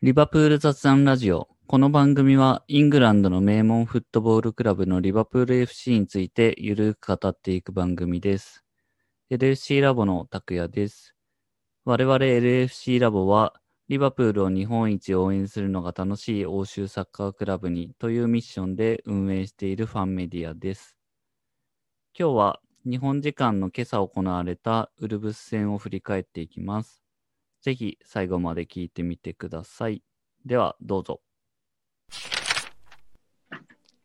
リバプール雑談ラジオ。この番組はイングランドの名門フットボールクラブのリバプール FC についてゆるく語っていく番組です。LFC ラボの拓也です。我々 LFC ラボはリバプールを日本一応援するのが楽しい欧州サッカークラブにというミッションで運営しているファンメディアです。今日は日本時間の今朝行われたウルブス戦を振り返っていきます。ぜひ最後まで聞いてみてください。では、どうぞ。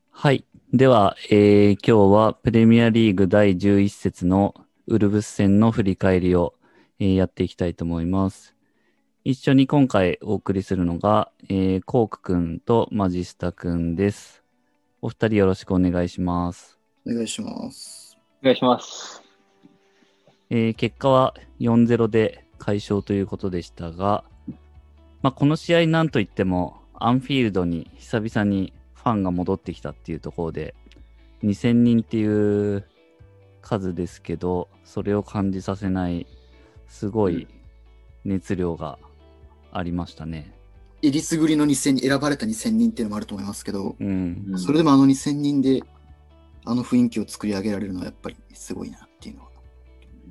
はい。では、えー今日はプレミアリーグ第11節のウルブス戦の振り返りを、えーやっていきたいと思います。一緒に今回お送りするのが、えーコークくんとマジスタくんです。お二人よろしくお願いします。お願いします。お願いします。えー結果は4-0で快勝ということでしたが、まあ、この試合なんといっても、アンフィールドに久々にファンが戻ってきたっていうところで、2000人っていう数ですけど、それを感じさせない、すごい熱量がありましたね。えりすぐりの2000人、選ばれた2000人っていうのもあると思いますけど、うん。うんそれでもあの2000人で、あの雰囲気を作り上げられるのはやっぱりすごいなっていうのは、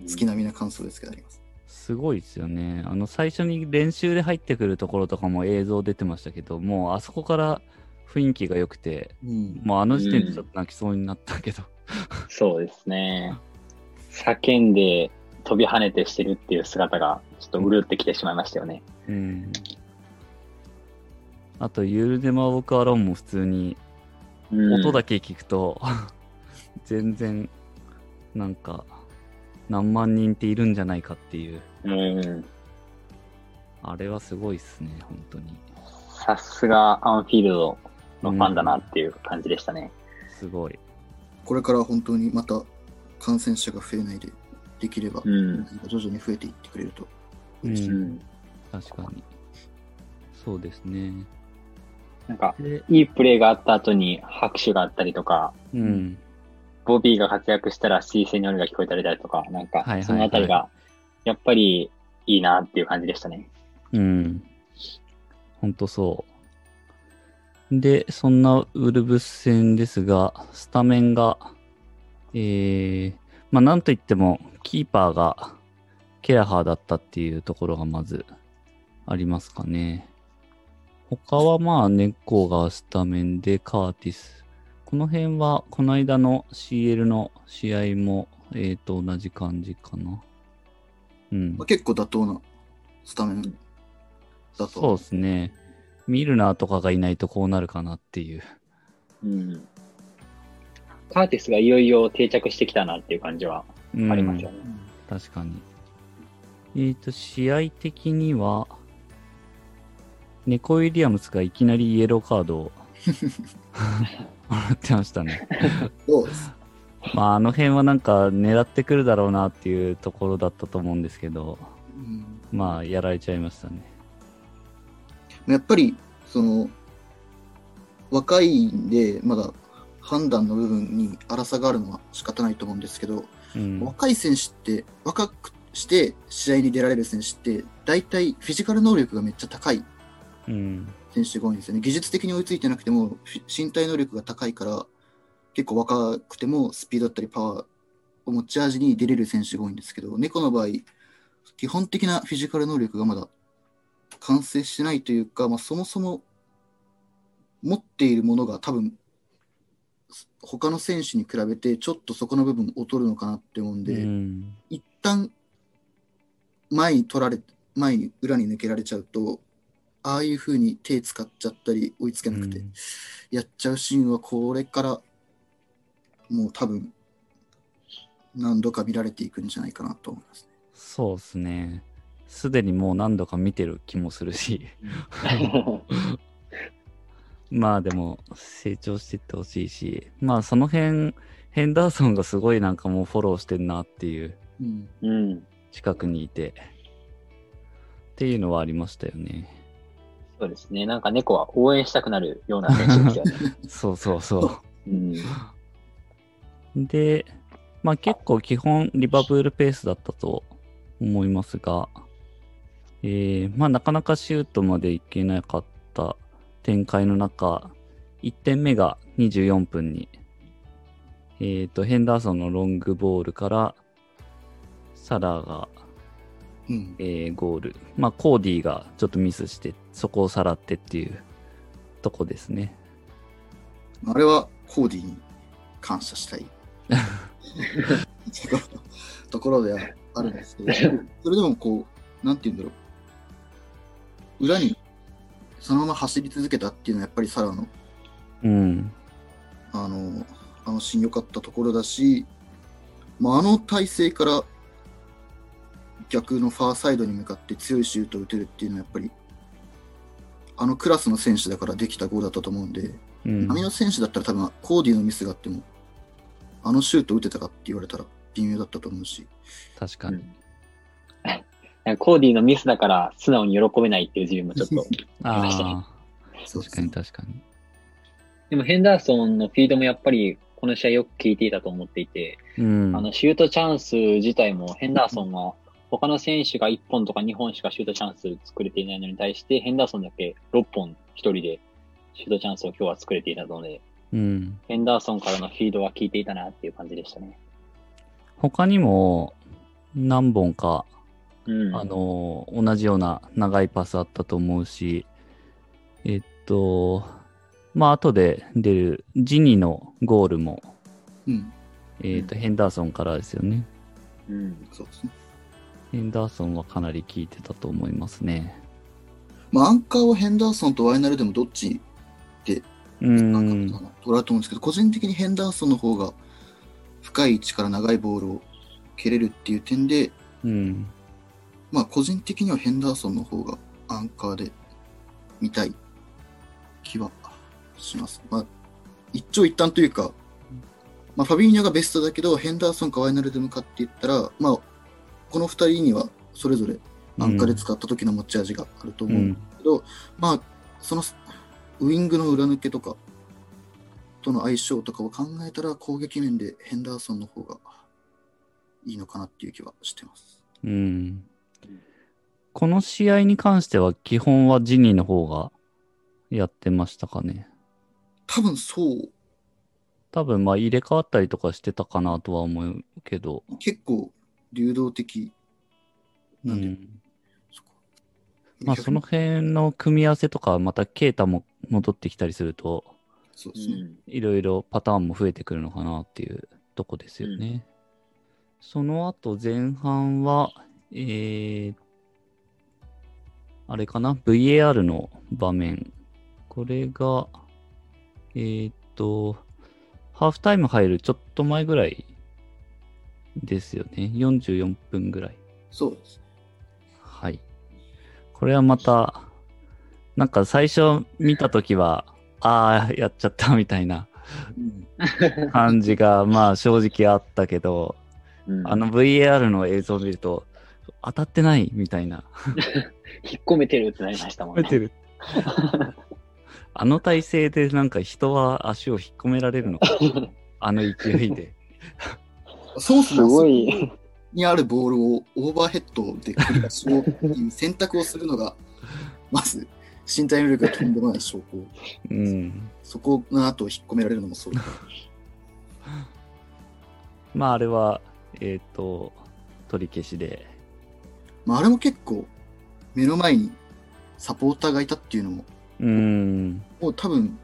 月並みな感想ですけどあります。すごいですよね。あの、最初に練習で入ってくるところとかも映像出てましたけど、もうあそこから雰囲気が良くて、うん。もうあの時点でちょっと泣きそうになったけど。そうですね。叫んで飛び跳ねてしてるっていう姿がちょっとうるってきてしまいましたよね。うん。あと、ユールデマ・オーク・アロンも普通に、うん音だけ聞くと、全然、なんか、何万人っているんじゃないかっていう、うん。あれはすごいっすね、本当に。さすがアンフィールドのファンだなっていう感じでしたね。すごい。これから本当にまた感染者が増えないで、できれば、うん。徐々に増えていってくれるとうん嬉しい。うん。確かに。そうですね。なんか、で、いいプレーがあった後に拍手があったりとか、うん。ボビーが活躍したら C セニョルが聞こえたりとか、なんかそのあたりが、やっぱりいいなっていう感じでしたね。うん。ほんとそう。で、そんなウルブス戦ですが、スタメンが、えー、まあなんといっても、キーパーがケラハーだったっていうところがまずありますかね。他はまあ、ネッコーがスタメンで、カーティス。この辺は、この間の CL の試合も、えーと、同じ感じかな。うんまあ、。結構妥当なスタメンだと。そうですね。ミルナーとかがいないとこうなるかなっていう。うん。カーティスがいよいよ定着してきたなっていう感じはうんありますよね。確かに。えっ、と、試合的には、ネコ・ウィリアムスがいきなりイエローカードを もらってましたね。そうです。まあ、あの辺はなんか狙ってくるだろうなっていうところだったと思うんですけど、うんまあ、やられちゃいましたね。やっぱり、その、若いんで、まだ判断の部分に荒さがあるのは仕方ないと思うんですけど、うん。若い選手って、若くして試合に出られる選手って、大体フィジカル能力がめっちゃ高いうん。選手が多いんですよね。技術的に追いついてなくても、身体能力が高いから、結構若くてもスピードだったりパワーを持ち味に出れる選手が多いんですけど、猫の場合、基本的なフィジカル能力がまだ完成してないというか、まあ、そもそも持っているものが多分、他の選手に比べてちょっとそこの部分劣るのかなって思うんで、うん。一旦前に取られ前に裏に抜けられちゃうとああいう風に手使っちゃったり追いつけなくてうんやっちゃうシーンはこれからもう多分何度か見られていくんじゃないかなと思いますね。そうですね。すでにもう何度か見てる気もするし。まあでも成長していってほしいし、まあその辺、ヘンダーソンがすごいなんかもうフォローしてんなっていう。近くにいて、っていうのはありましたよね。そうですね。なんか猫は応援したくなるような選手ですよね。そうそうそうん。う。で、まあ結構基本リバプールペースだったと思いますが、えーまあ、なかなかシュートまでいけなかった展開の中、1点目が24分に、えー、とヘンダーソンのロングボールから、サラが、うん。えーゴール。まあ、コーディがちょっとミスして、そこをさらってっていうとこですね。あれはコーディに感謝したい ところではあるんですけど、それでもこう、なんて言うんだろう。裏にそのまま走り続けたっていうのはやっぱりサラのうん。あの、あのシーン良かったところだし、まあ、あの体勢から逆のファーサイドに向かって強いシュートを打てるっていうのはやっぱり、あのクラスの選手だからできたゴールだったと思うんで、うん。波の選手だったら多分コーディのミスがあっても、あのシュート打てたかって言われたら微妙だったと思うし、確かに。うん コーディのミスだから素直に喜べないっていう自分もちょっと。あましたね確かに確かに。でもヘンダーソンのフィードもやっぱりこの試合よく効いていたと思っていて、うん。あのシュートチャンス自体もヘンダーソンは他の選手が1本とか2本しかシュートチャンス作れていないのに対して、ヘンダーソンだけ6本1人でシュートチャンスを今日は作れていたので、うん。ヘンダーソンからのフィードは効いていたなっていう感じでしたね。他にも何本か、うん。あの、同じような長いパスあったと思うし、えっと、まあ、後で出るジニのゴールも、うん、えっと、ヘンダーソンからですよね。うん。そうですね。ヘンダーソンはかなり効いてたと思いますね。まあ、アンカーはヘンダーソンとワイナルでもどっちうなんん。か取られると思うんですけど、個人的にヘンダーソンの方が深い位置から長いボールを蹴れるっていう点で、うん。まあ、個人的にはヘンダーソンの方がアンカーで見たい気はします。まあ、一長一短というか、まあ、ファビーニョがベストだけど、ヘンダーソンかワイナルで向かって言ったら、まあ、この二人にはそれぞれアンカーで使った時の持ち味があると思うんうん。けど、まあ、そのウイングの裏抜けとかとの相性とかを考えたら、攻撃面でヘンダーソンの方がいいのかなっていう気はしてます。うん。この試合に関しては基本はジニーの方がやってましたかね。多分そう、多分まあ入れ替わったりとかしてたかなとは思うけど。結構流動的なんで、うんそこまあその辺の組み合わせとかまたケイタも戻ってきたりするとそうですね。うん。いろいろパターンも増えてくるのかなっていうとこですよね。その後前半は、えー、あれかな ?VAR の場面。これが、えーっと、ハーフタイム入るちょっと前ぐらいですよね。44分ぐらい。そうです。はい。これはまた、なんか最初見たときは、ああ、やっちゃったみたいなうん感じが、まあ正直あったけど、うんあの VAR の映像を見ると、当たってないみたいな。引っ込めてるってなりましたもんね。る。あの体勢でなんか人は足を引っ込められるのか。あの勢いで。そもそもす。にあるボールをオーバーヘッドでクリアしようっていう選択をするのが、まず身体能力がとんでもない証拠。うん。そこの後引っ込められるのもそうだ。まああれは、えっ、と、取り消しで。まあ、あれも結構目の前にサポーターがいたっていうのも、うん。もう多分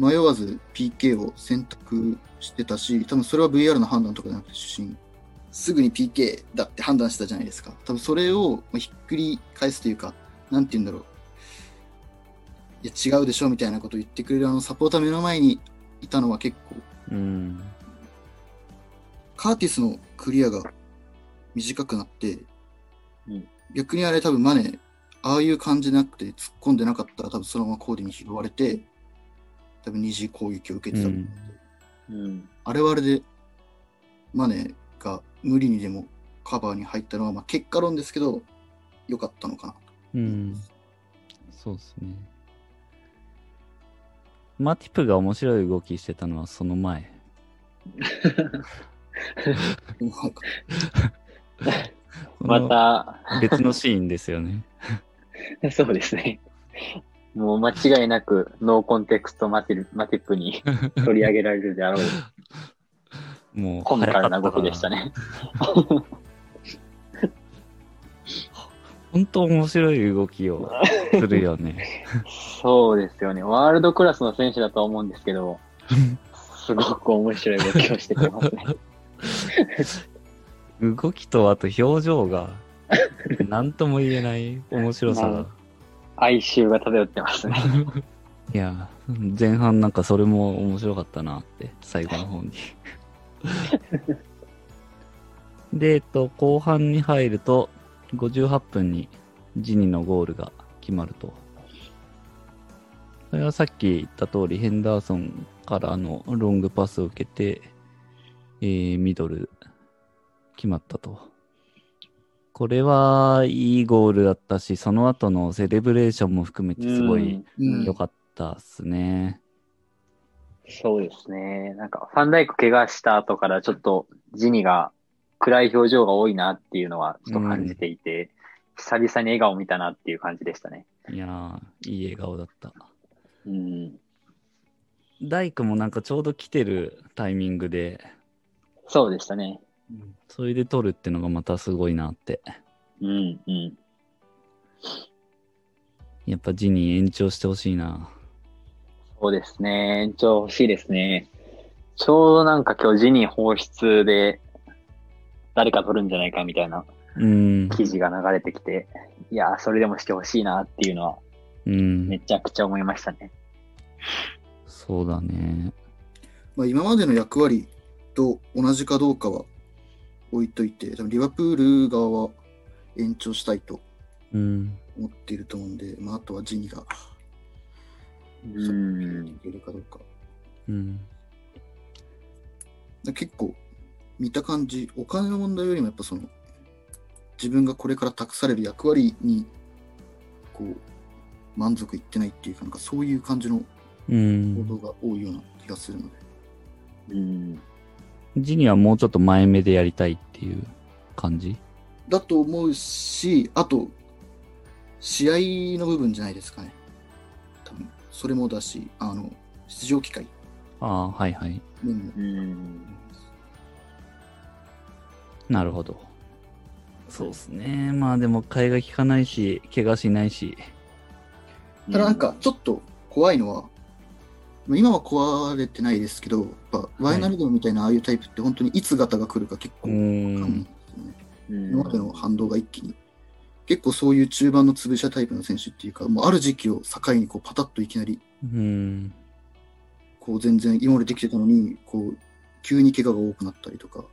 迷わず PK を選択してたし、多分それは VR の判断とかじゃなくて主審、すぐに PK だって判断したじゃないですか。多分それをまあひっくり返すというか、なんて言うんだろう。いや違うでしょみたいなことを言ってくれるあのサポーター目の前にいたのは結構、うん。カーティスのクリアが短くなって、うん逆にあれ多分マネ、ああいう感じなくて突っ込んでなかったら多分そのままコーディに拾われて、多分二次攻撃を受けてたと思う、うん。あれはあれで、マネが無理にでもカバーに入ったのは、まあ、結果論ですけど、良かったのかな。うん。そうですね。マティプが面白い動きしてたのはその前。また、別のシーンですよね。そうですね。もう間違いなく no context マティルマティップに 取り上げられるであろうもう、コミカルな動きでしたね。本当面白い動きをするよね。そうですよね。ワールドクラスの選手だと思うんですけど、すごく面白い動きをしてきますね。動きとあと表情が、なんとも言えない面白さが。哀愁が漂ってますね。いや、前半なんかそれも面白かったなって、最後の方に。で、えっと、後半に入ると、58分にジニのゴールが決まると。それはさっき言った通り、ヘンダーソンからのロングパスを受けて、えー、ミドル決まったと。これはいいゴールだったし、その後のセレブレーションも含めてすごいうん良かったっすね。そうですね。なんか、ファンダイク怪我した後からちょっとジニが暗い表情が多いなっていうのはちょっと感じていて、久々に笑顔見たなっていう感じでしたね。いやー、いい笑顔だった。うん。大工もなんかちょうど来てるタイミングで、そうでしたね。それで取るってのがまたすごいなって。うん、うん。やっぱジニー延長してほしいな。そうですね。延長欲しいですね。ちょうどなんか今日ジニー放出で誰か取るんじゃないかみたいなうん。記事が流れてきて、いやー、それでもしてほしいなっていうのはうん。めちゃくちゃ思いましたね。そうだね。まあ、今までの役割と同じかどうかは置いといて、多分リバプール側は延長したいとうん。思っていると思うんで、まあ、あとはジニがうん。いけるかどうか。うん。だ結構見た感じ、お金の問題よりもやっぱその自分がこれから託される役割にこう満足いってないっていうか、なんかそういう感じのう報ん。道が多いような気がするので、うん。ジニーはもうちょっと前目でやりたいっていう感じ？だと思うし、あと、試合の部分じゃないですかね。多分それもだし、あの、出場機会ああ、はいはい。うん。なるほど。そうですね。まあでも、替えが効かないし、怪我しないし。ただなんかちょっと怖いのは、まあ今は壊れてないですけど、やっぱワイナルドみたいなああいうタイプって本当にいつ型が来るか結構うわかんないんん。ですよね。うん今までの反動が一気に。結構そういう中盤の潰し屋タイプの選手っていうか、もうある時期を境にこうパタッといきなりうん。こう全然今までできてたのに、こう急に怪我が多くなったりとか、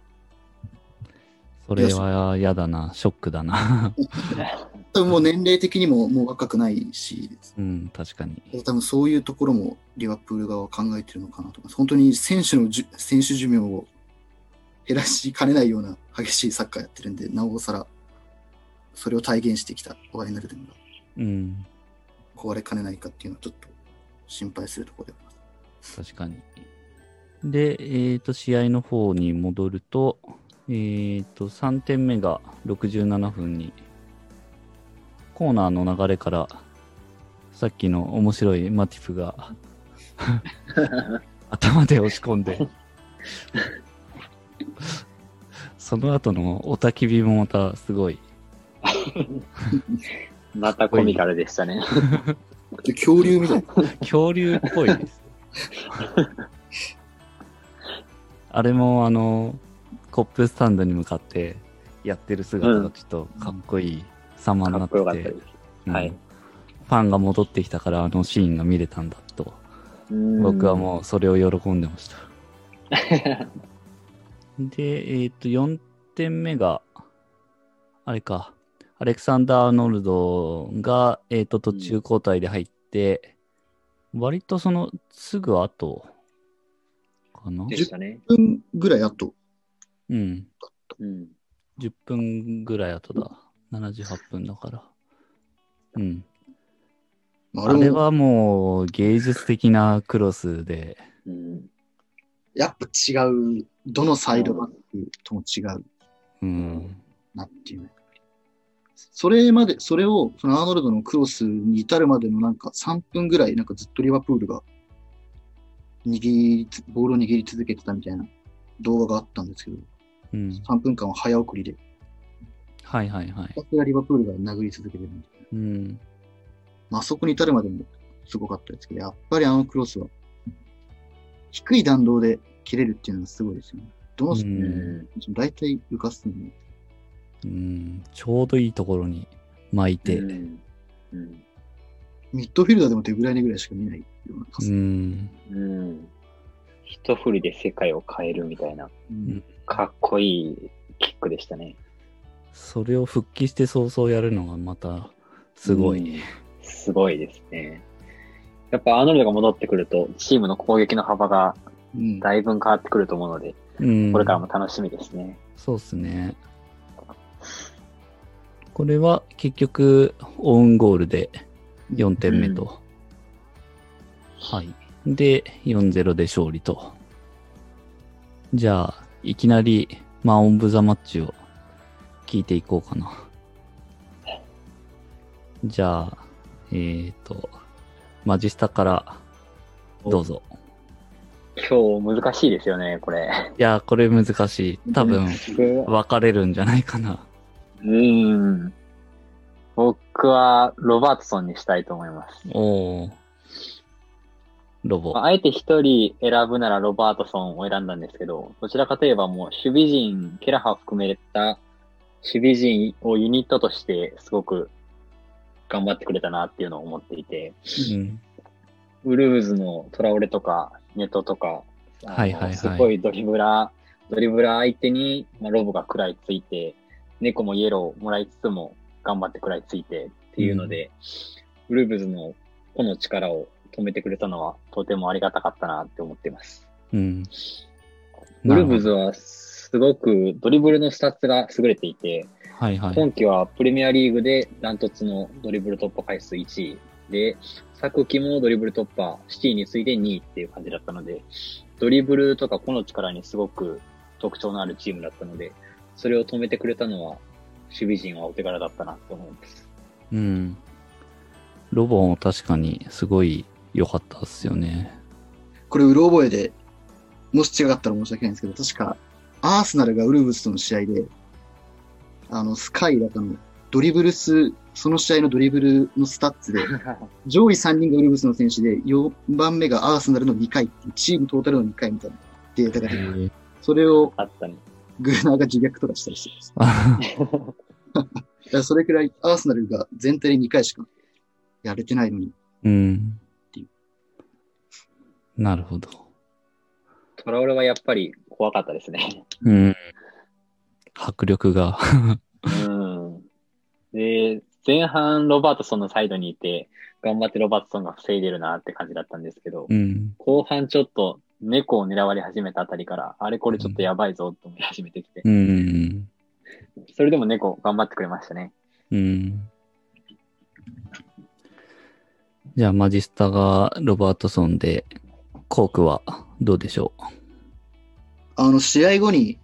それは嫌だな。ショックだな。多分もう年齢的にももう若くないし、うん、確かに。多分そういうところもリバプール側は考えてるのかなと思います。本当に選手のじゅ選手寿命を減らしかねないような激しいサッカーやってるんで、なおさらそれを体現してきたワイナルドムがうん。壊れかねないかっていうのはちょっと心配するところであります。確かに。で、えっ、と、試合の方に戻ると、えっ、と、3点目が67分に、コーナーの流れから、さっきの面白いマティフが、頭で押し込んで、その後のおたき火もまたすごい。またコミカルでしたね。で恐竜みたいな。恐竜っぽいです。あれもあの、コップスタンドに向かってやってる姿がちょっとかっこいい様になってて、こよかったです。うんはいファンが戻ってきたからあのシーンが見れたんだと、僕はもうそれを喜んでました。で、えっ、と、4点目が、あれか、アレクサンダー・アーノルドが、えっ、と、途中交代で入って、割とその、すぐ後、かな？でしたね。10分ぐらい後、うん。うん。10分ぐらい後だ。78分だから。うん。まあ、あれはもう芸術的なクロスで、うん。やっぱ違う、どのサイドバックとも違ううん。なっていう。それまで、それを、そのアーノルドのクロスに至るまでのなんか3分ぐらい、なんかずっとリバプールが握りつ、ボールを握り続けてたみたいな動画があったんですけど、うん。3分間は早送りで、はいはいはいリバプールが殴り続けてるみたいな。うん。まあ、あそこに至るまでもすごかったですけど、やっぱりあのクロスは、低い弾道で切れるっていうのはすごいですよね。どのスピーうんド大体浮かすのに。うん。ちょうどいいところに巻いて。うんうんミッドフィルダーでも手ぐらいにぐらいしか見ないようなパうス。ん。うん。一振りで世界を変えるみたいな、うんかっこいいキックでしたね。それを復帰して早々やるのがまたすごい。うんすごいですね。やっぱアーノルドが戻ってくると、チームの攻撃の幅がうんだいぶ変わってくると思うので、うん。これからも楽しみですね。そうっすね。これは結局、オウンゴールで4点目と。はい。で、4-0で勝利と。じゃあ、いきなり、マン・オン・ブ・ザ・マッチを聞いていこうかな。じゃあ、えーと、マジスタから、どうぞ。今日難しいですよね、これ。いや、これ難しい。多分、僕分かれるんじゃないかな。うん。僕はロバートソンにしたいと思います。おー。ロボ。あえて一人選ぶならロバートソンを選んだんですけど、どちらかといえばもう守備陣、ケラハを含めた守備陣をユニットとしてすごく頑張ってくれたなっていうのを思っていて、うん。ウルーズのトラオレとかネトとか、はいはいはいすごいドリブラー、ドリブラー相手に、まあ、ロボが食らいついて、猫もイエローもらいつつも頑張って食らいついてっていうので、ウルブズの個の力を止めてくれたのはとてもありがたかったなって思っています。うん。ウルブズはすごくドリブルのスタッツが優れていて、はいはい。今季はプレミアリーグでダントツのドリブル突破回数1位で、昨季もドリブル突破、シティに次いで2位っていう感じだったので、ドリブルとか個の力にすごく特徴のあるチームだったので、それを止めてくれたのは、守備陣はお手柄だったなと思います。うん。ロボも確かにすごい良かったっすよね。これ、うろ覚えで、もし違ったら申し訳ないんですけど、確か、アーセナルがウルブスとの試合で、あの、スカイだかのドリブル数、その試合のドリブルのスタッツで、上位3人がウルブスの選手で、4番目がアーセナルの2回っていう、チームトータルの2回みたいなデータが出てて、それをあったね。グーナーが自虐とかしたりしてます。それくらいアーセナルが全体で2回しかやれてないのに、うん。なるほど。トラオレはやっぱり怖かったですね。うん。迫力が。うん。で、前半ロバートソンのサイドにいて、頑張ってロバートソンが防いでるなって感じだったんですけど、うん。後半ちょっと猫を狙われ始めたあたりから、あれこれちょっとやばいぞと思い始めてきて、うん。それでも猫頑張ってくれましたね。うん。じゃあ、マジスタがロバートソンで、コークはどうでしょあの、試合後に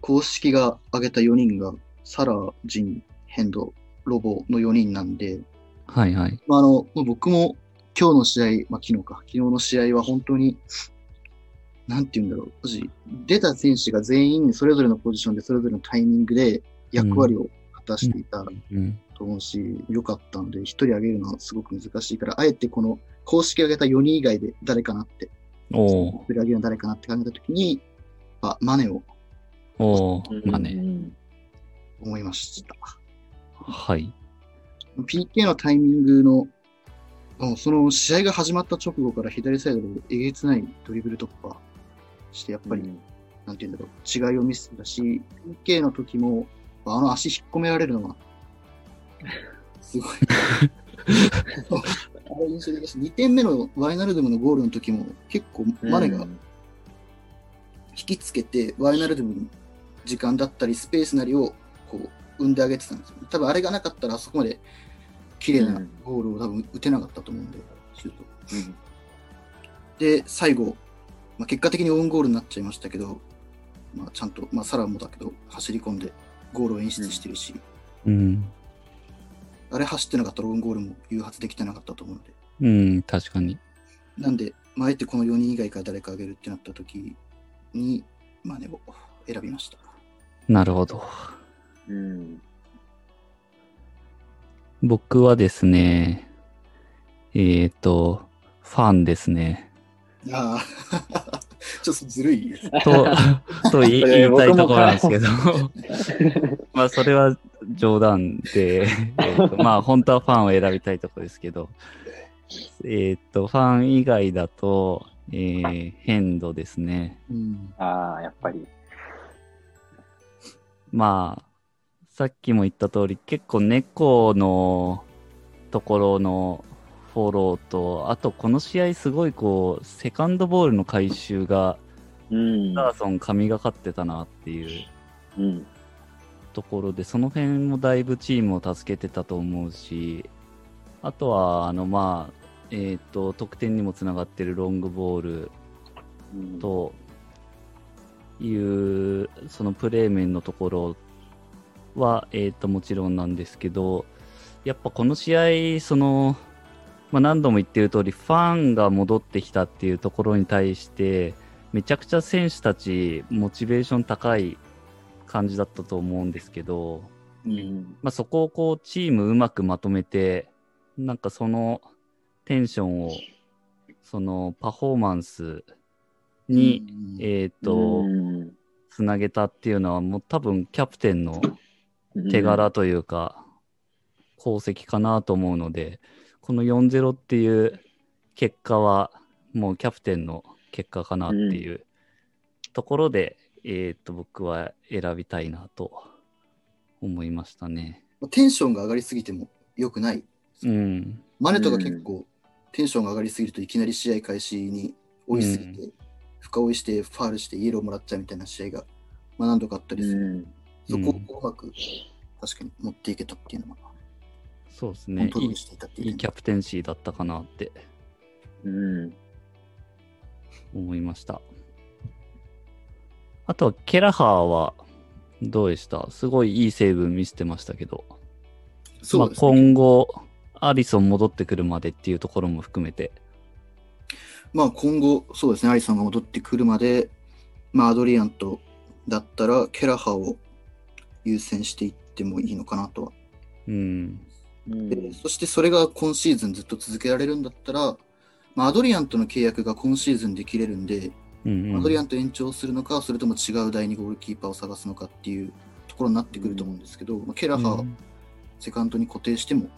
公式が挙げた4人が、サラ、ジン、ヘンド、ロボの4人なんで、うはいはい。まあ、あの、まあ僕も今日の試合、まあ、昨日か、昨日の試合は本当に、なんて言うんだろう、出た選手が全員それぞれのポジションでそれぞれのタイミングで役割を果たしていたうん。と思うし、良かったので、一人挙げるのはすごく難しいから、あえてこの公式挙げた4人以外で誰かなって、おー一人挙げるの誰かなって考えたときに、あ、マネをおーまあね。うん思いました。はい。PK のタイミングの、あその試合が始まった直後から左サイドでえげつないドリブル突破して、やっぱり、なんて言うんだろう、違いを見せてたし、PK の時も、あの足引っ込められるのは、すごい。あれ印象的だし、2点目のワイナルドゥムのゴールの時も、結構マネがうん引きつけて、ワイナルドゥムの時間だったり、スペースなりを、こう、生んであげてたんですよ、ね。多分あれがなかったら、あそこまで綺麗なゴールを多分打てなかったと思うんで、シュート。うんで、最後、まあ、結果的にオウンゴールになっちゃいましたけど、まあ、ちゃんと、まあ、サラもだけど、走り込んでゴールを演出してるし、うん。あれ走ってなかったらオウンゴールも誘発できてなかったと思うので。うん、確かに。なんで、まあ、あえてこの4人以外から誰か挙げるってなった時に、マネを選びました。なるほど。うん。僕はですね、えっ、と、ファンですね。ああ、ちょっとずるいです。と、と言いたいところなんですけど、まあそれは冗談で、えまあ本当はファンを選びたいところですけど、えっ、と、ファン以外だと、えー、ヘンドですね。うん。ああ、やっぱり。まあ、さっきも言った通り、結構猫のところのフォローと、あとこの試合すごいこう、セカンドボールの回収が、うん。ダーソン神がかってたなっていううん。ところで、その辺もだいぶチームを助けてたと思うし、あとは、あの、まあ、えっ、と、得点にもつながってるロングボールうん、という、そのプレー面のところは、えっ、と、もちろんなんですけど、やっぱこの試合、その、まあ、何度も言ってる通り、ファンが戻ってきたっていうところに対して、めちゃくちゃ選手たち、モチベーション高い感じだったと思うんですけど、う。うんん。まあ、そこをこう、チームうまくまとめて、なんかそのテンションを、そのパフォーマンスに、うんえっ、と、うんつなげたっていうのは、もう多分キャプテンの手柄というか、功績かなと思うので、この4-0っていう結果は、もうキャプテンの結果かなっていうところで、えっ、と、僕は選びたいなと思いましたね。テンションが上がりすぎても良くない。うん。マネとか結構テンションが上がりすぎるといきなり試合開始に追いすぎて、深追いしてファールしてイエローもらっちゃうみたいな試合が、まあ、何度かあったりする。うん。そこをこううまく確かに持っていけたっていうのは、そうですね。いいいいキャプテンシーだったかなってうん。思いました。あとは、ケラハーはどうでした？すごいいい成分見せてましたけど、まあ、そうですね。今後、アリソン戻ってくるまでっていうところも含めて、まあ今後、そうですね、アリソンが戻ってくるまで、まあアドリアンとだったら、ケラハを優先していってもいいのかなとは。うん、うんでそしてそれが今シーズンずっと続けられるんだったら、まあ、アドリアンとの契約が今シーズンで切れるんで、うん、うん。アドリアンと延長するのか、それとも違う第2ゴールキーパーを探すのかっていうところになってくると思うんですけど、まあ、ケラハセカンドに固定しても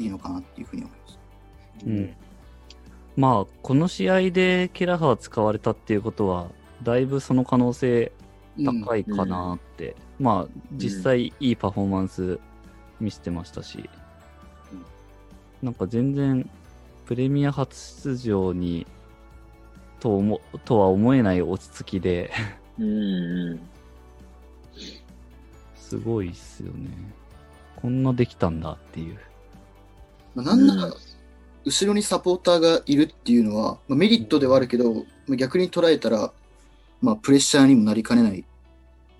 いいのかなっていうふうに思います。うんまあ、この試合でケラハー使われたっていうことは、だいぶその可能性高いかなって、まあ、実際いいパフォーマンス見せてましたし、うんなんか全然プレミア初出場にと思とは思えない落ち着きでうんうん。すごいっすよね。こんなできたんだっていう。まあ、なんならうん、後ろにサポーターがいるっていうのは、まあ、メリットではあるけど、まあ、逆に捉えたら、まあ、プレッシャーにもなりかねない。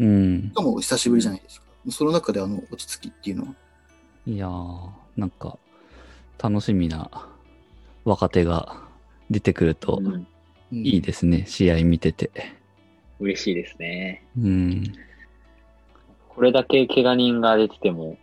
うんし。かも久しぶりじゃないですか。その中であの落ち着きっていうのは。いやー、なんか楽しみな若手が出てくるとうんうんいいですね、試合見てて。嬉しいですね。うん。これだけ怪我人が出てても、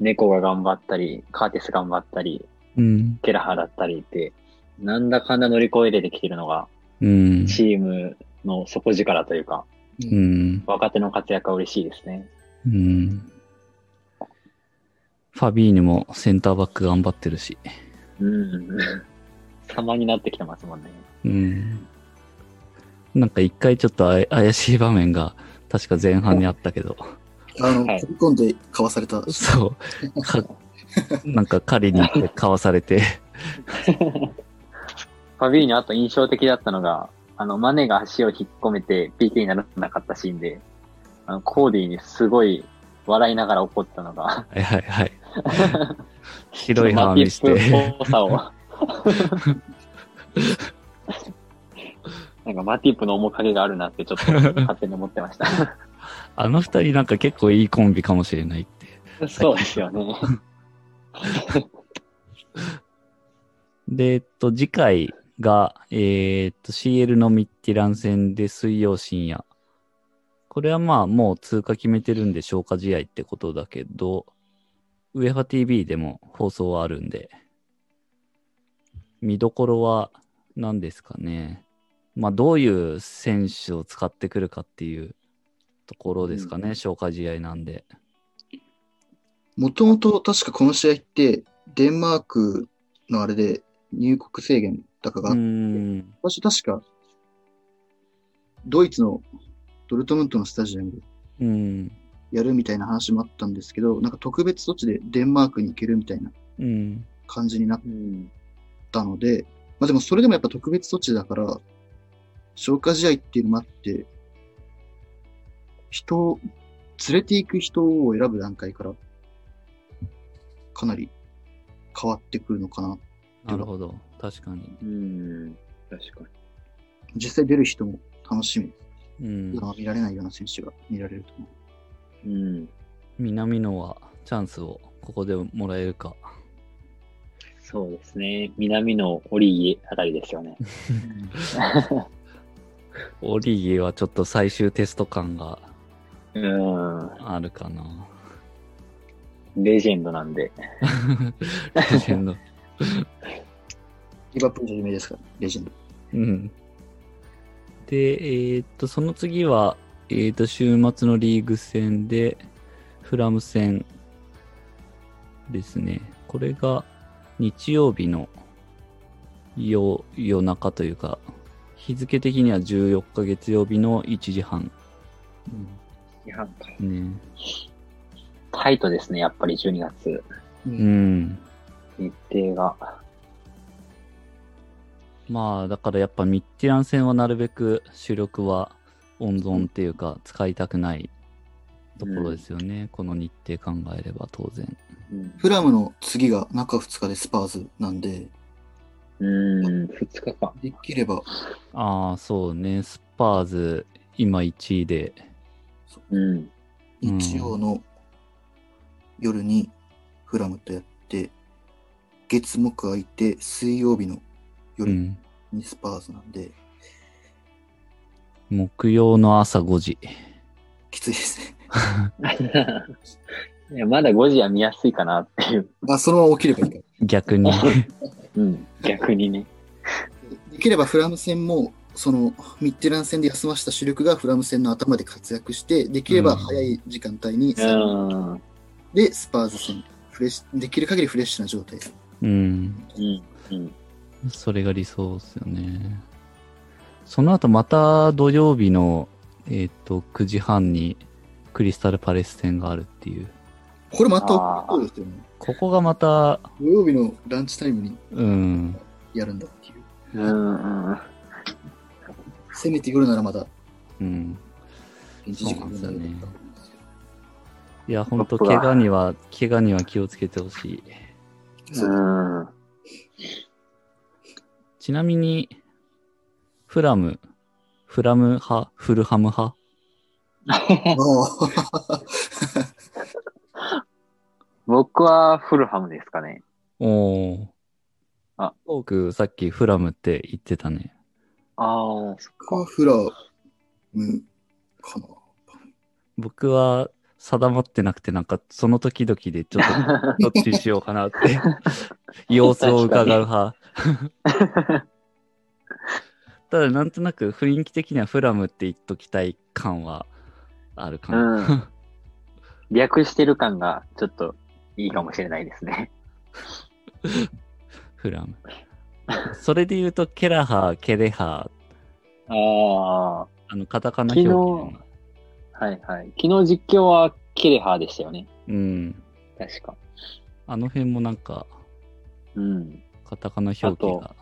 猫が頑張ったり、カーティス頑張ったり、うん。ケラハだったりって、なんだかんだ乗り越えれてきてるのが、うん。チームの底力というか、うん。若手の活躍は嬉しいですね。うん。ファビーニもセンターバック頑張ってるし。うん。様になってきてますもんね。うん。なんか一回ちょっと怪しい場面が確か前半にあったけど、あの、はい飛び込んでかわされた。そう。かなんか狩りに行ってかわされて、ファビーニョあと印象的だったのが、あの、マネが足を引っ込めて PK にならなかったシーンで、あの、コーディにすごい笑いながら怒ったのが、はいはいはい。白い歯見して。プっぽさを。なんかマティップの面影があるなってちょっと勝手に思ってました。あの二人なんか結構いいコンビかもしれないって。そうですよね。で、えっと、次回が、えーっと、CL のミッティラン戦で水曜深夜。これはまあ、もう通過決めてるんで消化試合ってことだけど、ウェファ TV でも放送はあるんで、見どころは何ですかね。まあ、どういう選手を使ってくるかっていうところですかね、消化試合なんで。もともと確かこの試合って、デンマークのあれで入国制限だかがあうって、ん。私確か、ドイツのドルトムントのスタジアムでうん。やるみたいな話もあったんですけど、なんか特別措置でデンマークに行けるみたいなうん。感じになっうん。たので、まあでもそれでもやっぱ特別措置だから、消化試合っていうのもあって、人を、連れて行く人を選ぶ段階から、かなり変わってくるのかな。なるほど。確かに。うん。確か実際出る人も楽しみ。うん見られないような選手が見られると思う。に。うん。南野はチャンスをここでもらえるか。そうですね。南のオリーあたりですよね。オリギはちょっと最終テスト感がうん。あるかな。レジェンドなんで。レジェンド。リバプール有名ですから、レジェンド。うん。で、えーっと、その次は、えーっと、週末のリーグ戦で、フラム戦ですね。これが日曜日の夜夜中というか、日付的には14日月曜日の1時半。ね。タイトですね、やっぱり12月。う。うんん。日程が。まあ、だからやっぱミッティラン戦はなるべく主力は温存っていうか使いたくないところですよね。この日程考えれば当然。うん。フラムの次が中2日でスパーズなんで、うん、2日か。できれば、ああ、そうね。スパーズ今1位で。うん。日曜の夜にフラムとやって、月木空いて、水曜日のう夜ん。にスパーズなんで、木曜の朝5時。きついですね。いやまだ5時は見やすいかなっていう。まあ、そのまま起きればいいから。逆に。うん。逆にね。できればフラム戦も、そのミッテラン戦で休ませた主力がフラム戦の頭で活躍して、できれば早い時間帯に、うん。で、スパーズ戦、フレッシュ、できる限りフレッシュな状態。うん。うん。うん。それが理想ですよね。その後また土曜日の、えっ、と、9時半にクリスタルパレス戦があるっていう。これまたそうですよね。ここがまた、土曜日のランチタイムにうん、やるんだっていう。うん。うん。せめて夜ならまだうん。現地時間んだったんですけどいや、ほんと、トップが怪我には、怪我には気をつけてほしい。そううん。ちなみに、フラム、フラム派、フルハム派？僕はフルハムですかね。おー。あ、僕、さっきフラムって言ってたね。ああ、そっか。カフラムかな。僕は定まってなくて、なんか、その時々でちょっと、どっちにしようかなって、様子を伺う派。ただ、なんとなく雰囲気的にはフラムって言っときたい感はあるかな。うん。略してる感がちょっといいかもしれないですね。フラム。それで言うと、ケラハー、ケレハー、ああの、カタカナ表記はいはい。昨日実況はケレハーでしたよね。うん。確か。あの辺もなんか、うん。カタカナ表記が。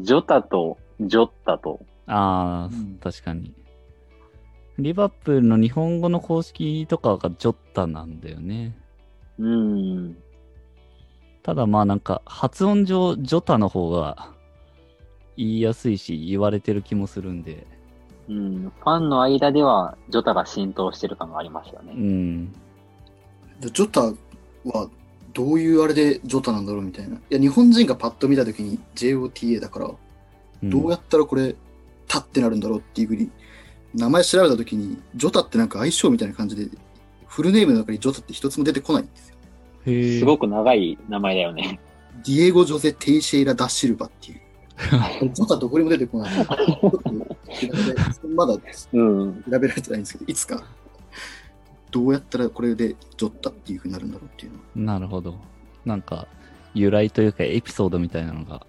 ジョタとジョッタと。ああ、うん確かに。リバプールの日本語の公式とかがジョッタなんだよね。うん。ただまあなんか発音上ジョタの方が言いやすいし言われてる気もするんで。うん。ファンの間ではジョタが浸透してる感がありますようね。ん。でジョタはどういうあれでジョタなんだろうみたいな。いや、日本人がパッと見たときに JOTA だから、うんどうやったらこれ、ジョタってなるんだろうっていうふうに、名前調べたときに、ジョタってなんか愛称みたいな感じで、フルネームの中にジョタって一つも出てこないんですよ。すごく長い名前だよね。ディエゴ・ジョゼ・テイシェイラ・ダ・シルバっていう。ジョタどこにも出てこない。まだうん。調べられてないんですけど、いつか、どうやったらこれでジョタっていうふうになるんだろうっていう。なるほど。なんか、由来というかエピソードみたいなのが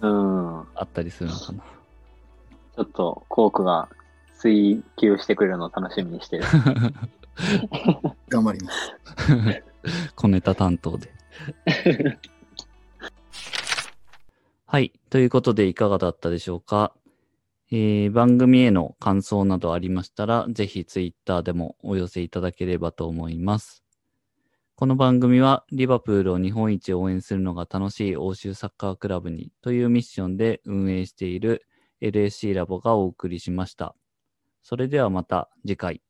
うん。あったりするのかな。ちょっと、コークが追求してくれるのを楽しみにしてる。頑張ります。小ネタ担当で。はい。ということでいかがだったでしょうか、えー番組への感想などありましたら、ぜひツイッターでもお寄せいただければと思います。この番組は、リバプールを日本一応援するのが楽しい欧州サッカークラブにというミッションで運営している LSC ラボがお送りしました。それではまた次回。